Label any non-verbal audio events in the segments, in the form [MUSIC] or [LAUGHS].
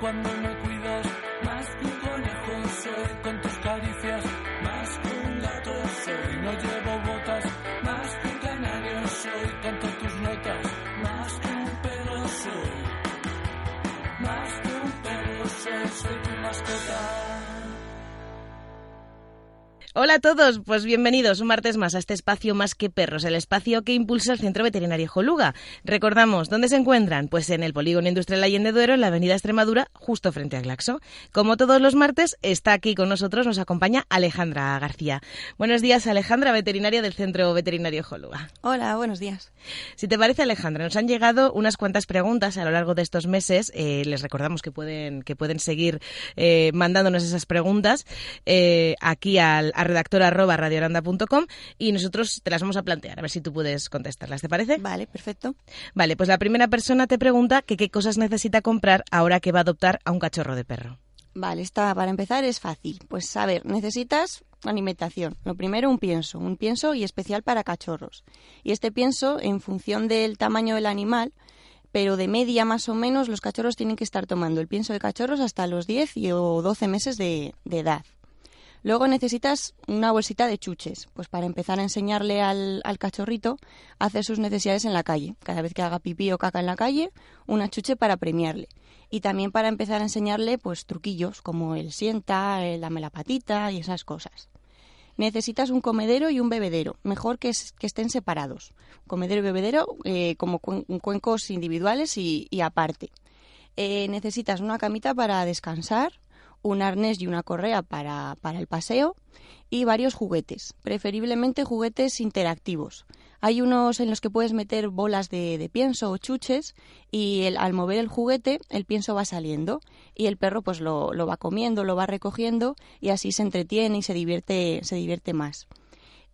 cuando me cuidas, Hola a todos, pues bienvenidos un martes más a este espacio Más que Perros, el espacio que impulsa el Centro Veterinario Joluga. Recordamos, ¿dónde se encuentran? Pues en el Polígono Industrial Allende Duero, en la Avenida Extremadura, justo frente a Glaxo. Como todos los martes, está aquí con nosotros, nos acompaña Alejandra García. Buenos días, Alejandra, veterinaria del Centro Veterinario Joluga. Hola, buenos días. Si te parece, Alejandra, nos han llegado unas cuantas preguntas a lo largo de estos meses. Eh, les recordamos que pueden, que pueden seguir eh, mandándonos esas preguntas eh, aquí al, a redactor arroba y nosotros te las vamos a plantear, a ver si tú puedes contestarlas. ¿Te parece? Vale, perfecto. Vale, pues la primera persona te pregunta que qué cosas necesita comprar ahora que va a adoptar a un cachorro de perro. Vale, esta para empezar es fácil. Pues a ver, necesitas alimentación. Lo primero, un pienso, un pienso y especial para cachorros. Y este pienso, en función del tamaño del animal, pero de media más o menos, los cachorros tienen que estar tomando el pienso de cachorros hasta los 10 y, o 12 meses de, de edad. Luego necesitas una bolsita de chuches, pues para empezar a enseñarle al, al, cachorrito a hacer sus necesidades en la calle. Cada vez que haga pipí o caca en la calle, una chuche para premiarle. Y también para empezar a enseñarle pues truquillos como el sienta, el la patita y esas cosas. Necesitas un comedero y un bebedero, mejor que, que estén separados. Comedero y bebedero eh, como cuen cuencos individuales y, y aparte. Eh, necesitas una camita para descansar, un arnés y una correa para, para, el paseo y varios juguetes, preferiblemente juguetes interactivos. Hay unos en los que puedes meter bolas de, pienso o chuches y al mover el juguete el pienso va saliendo y el perro pues lo, lo, va comiendo, lo va recogiendo y así se entretiene y se divierte, se divierte más.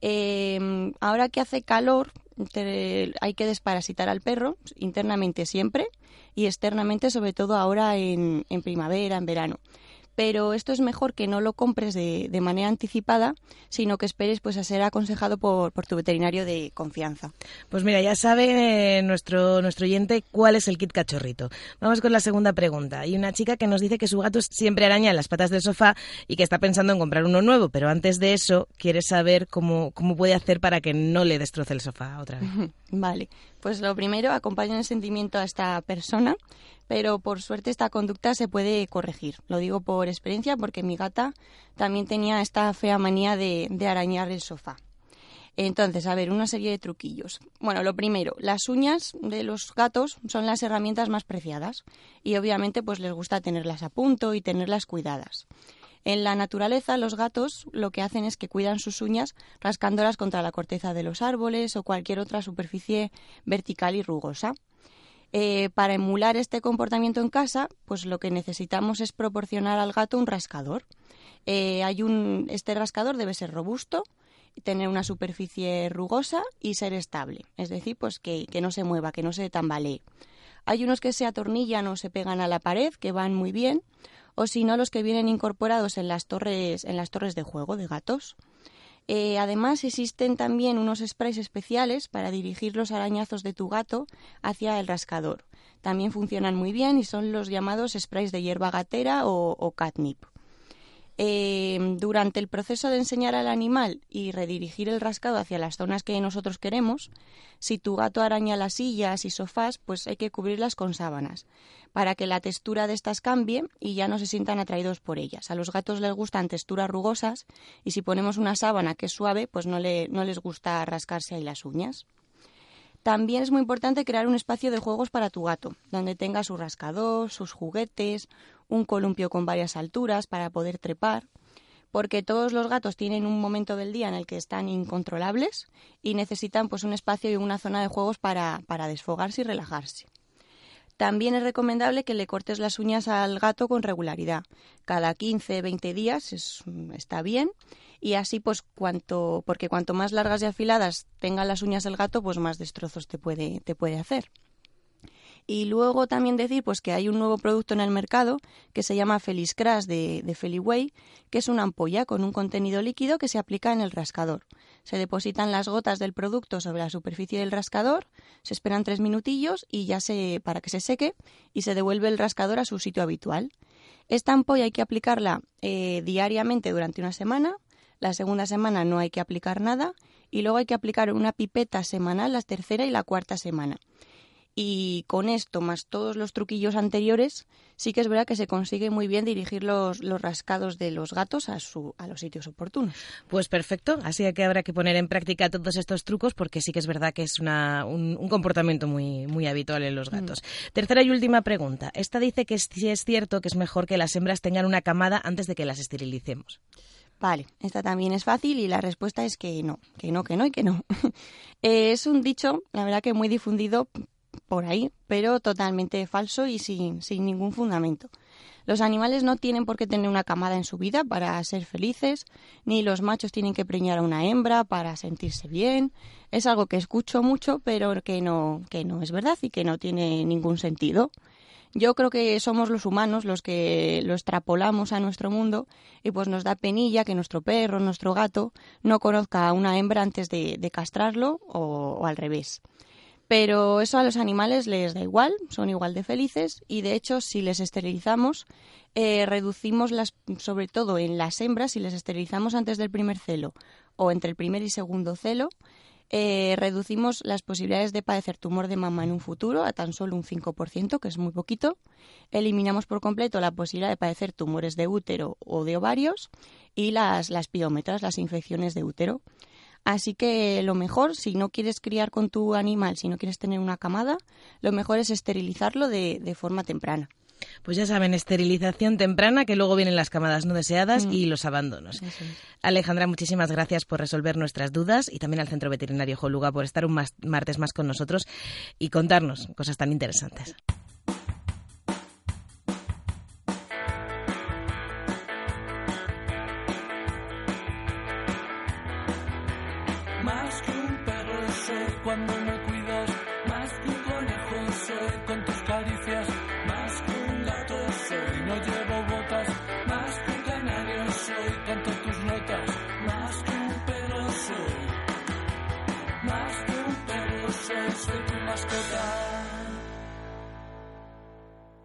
Eh, ahora que hace calor hay que desparasitar al perro internamente siempre y externamente sobre todo ahora en, en primavera, en verano pero esto es mejor que no lo compres de, de, manera anticipada, sino que esperes pues a ser aconsejado por, por, tu veterinario de confianza. Pues mira, ya sabe eh, nuestro, nuestro oyente cuál es el kit cachorrito. Vamos con la segunda pregunta. Hay una chica que nos dice que su gato siempre araña en las patas del sofá y que está pensando en comprar uno nuevo, pero antes de eso quiere saber cómo, cómo puede hacer para que no le destroce el sofá otra vez. [LAUGHS] Vale, pues lo primero, acompaña el sentimiento a esta persona, pero por suerte esta conducta se puede corregir. Lo digo por experiencia porque mi gata también tenía esta fea manía de, de arañar el sofá. Entonces, a ver, una serie de truquillos. Bueno, lo primero, las uñas de los gatos son las herramientas más preciadas y obviamente pues les gusta tenerlas a punto y tenerlas cuidadas. En la naturaleza, los gatos lo que hacen es que cuidan sus uñas rascándolas contra la corteza de los árboles o cualquier otra superficie vertical y rugosa. Eh, para emular este comportamiento en casa, pues lo que necesitamos es proporcionar al gato un rascador. Eh, hay un, este rascador debe ser robusto, tener una superficie rugosa y ser estable, es decir, pues que, que no se mueva, que no se tambalee. Hay unos que se atornillan o se pegan a la pared, que van muy bien, o si no los que vienen incorporados en las torres, en las torres de juego de gatos. Eh, además, existen también unos sprays especiales para dirigir los arañazos de tu gato hacia el rascador. También funcionan muy bien y son los llamados sprays de hierba gatera o, o catnip. Eh, durante el proceso de enseñar al animal y redirigir el rascado hacia las zonas que nosotros queremos, si tu gato araña las sillas y sofás, pues hay que cubrirlas con sábanas para que la textura de estas cambie y ya no se sientan atraídos por ellas. A los gatos les gustan texturas rugosas y si ponemos una sábana que es suave, pues no, le, no les gusta rascarse ahí las uñas. También es muy importante crear un espacio de juegos para tu gato, donde tenga su rascador, sus juguetes, un columpio con varias alturas para poder trepar. porque todos los gatos tienen un momento del día en el que están incontrolables y necesitan pues un espacio y una zona de juegos para, para desfogarse y relajarse. También es recomendable que le cortes las uñas al gato con regularidad. Cada 15, 20 días está bien y así pues cuanto porque cuanto más largas y afiladas tengan las uñas del gato, pues más destrozos te puede te puede hacer. Y luego también decir pues que hay un nuevo producto en el mercado que se llama Felis Crash de, de Feliway, que es una ampolla con un contenido líquido que se aplica en el rascador. Se depositan las gotas del producto sobre la superficie del rascador, se esperan tres minutillos y ya se para que se seque y se devuelve el rascador a su sitio habitual. Esta ampolla hay que aplicarla eh, diariamente durante una semana. La segunda semana no hay que aplicar nada y luego hay que aplicar una pipeta semanal la tercera y la cuarta semana. Y con esto, más todos los truquillos anteriores, sí que es verdad que se consigue muy bien dirigir los, los rascados de los gatos a, su, a los sitios oportunos. Pues perfecto, así que habrá que poner en práctica todos estos trucos porque sí que es verdad que es una, un, un, comportamiento muy, muy habitual en los mm. gatos. Mm. Tercera y última pregunta. Esta dice que sí es cierto que es mejor que las hembras tengan una camada antes de que las esterilicemos. Vale, esta también es fácil y la respuesta es que no, que no, que no y que no. [LAUGHS] eh, es un dicho, la verdad que muy difundido por ahí, pero totalmente falso y sin, sin ningún fundamento. Los animales no tienen por qué tener una camada en su vida para ser felices, ni los machos tienen que preñar a una hembra para sentirse bien. Es algo que escucho mucho, pero que no, que no es verdad y que no tiene ningún sentido. Yo creo que somos los humanos los que lo extrapolamos a nuestro mundo y pues nos da penilla que nuestro perro, nuestro gato, no conozca a una hembra antes de, castrarlo o, o al revés. Pero eso a los animales les da igual, son igual de felices y de hecho si les esterilizamos, eh, reducimos las, sobre todo en las hembras, si les esterilizamos antes del primer celo o entre el primer y segundo celo, eh, reducimos las posibilidades de padecer tumor de mama en un futuro a tan solo un 5%, que es muy poquito. Eliminamos por completo la posibilidad de padecer tumores de útero o de ovarios y las, las piómetras, las infecciones de útero. Así que lo mejor, si no quieres criar con tu animal, si no quieres tener una camada, lo mejor es esterilizarlo de, de forma temprana. Pues ya saben, esterilización temprana, que luego vienen las camadas no deseadas mm. y los abandonos. Es. Alejandra, muchísimas gracias por resolver nuestras dudas y también al Centro Veterinario Joluga por estar un más, martes más con nosotros y contarnos cosas tan interesantes. cuando me cuidas, más que un conejo soy con tus soy tu mascota.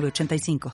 85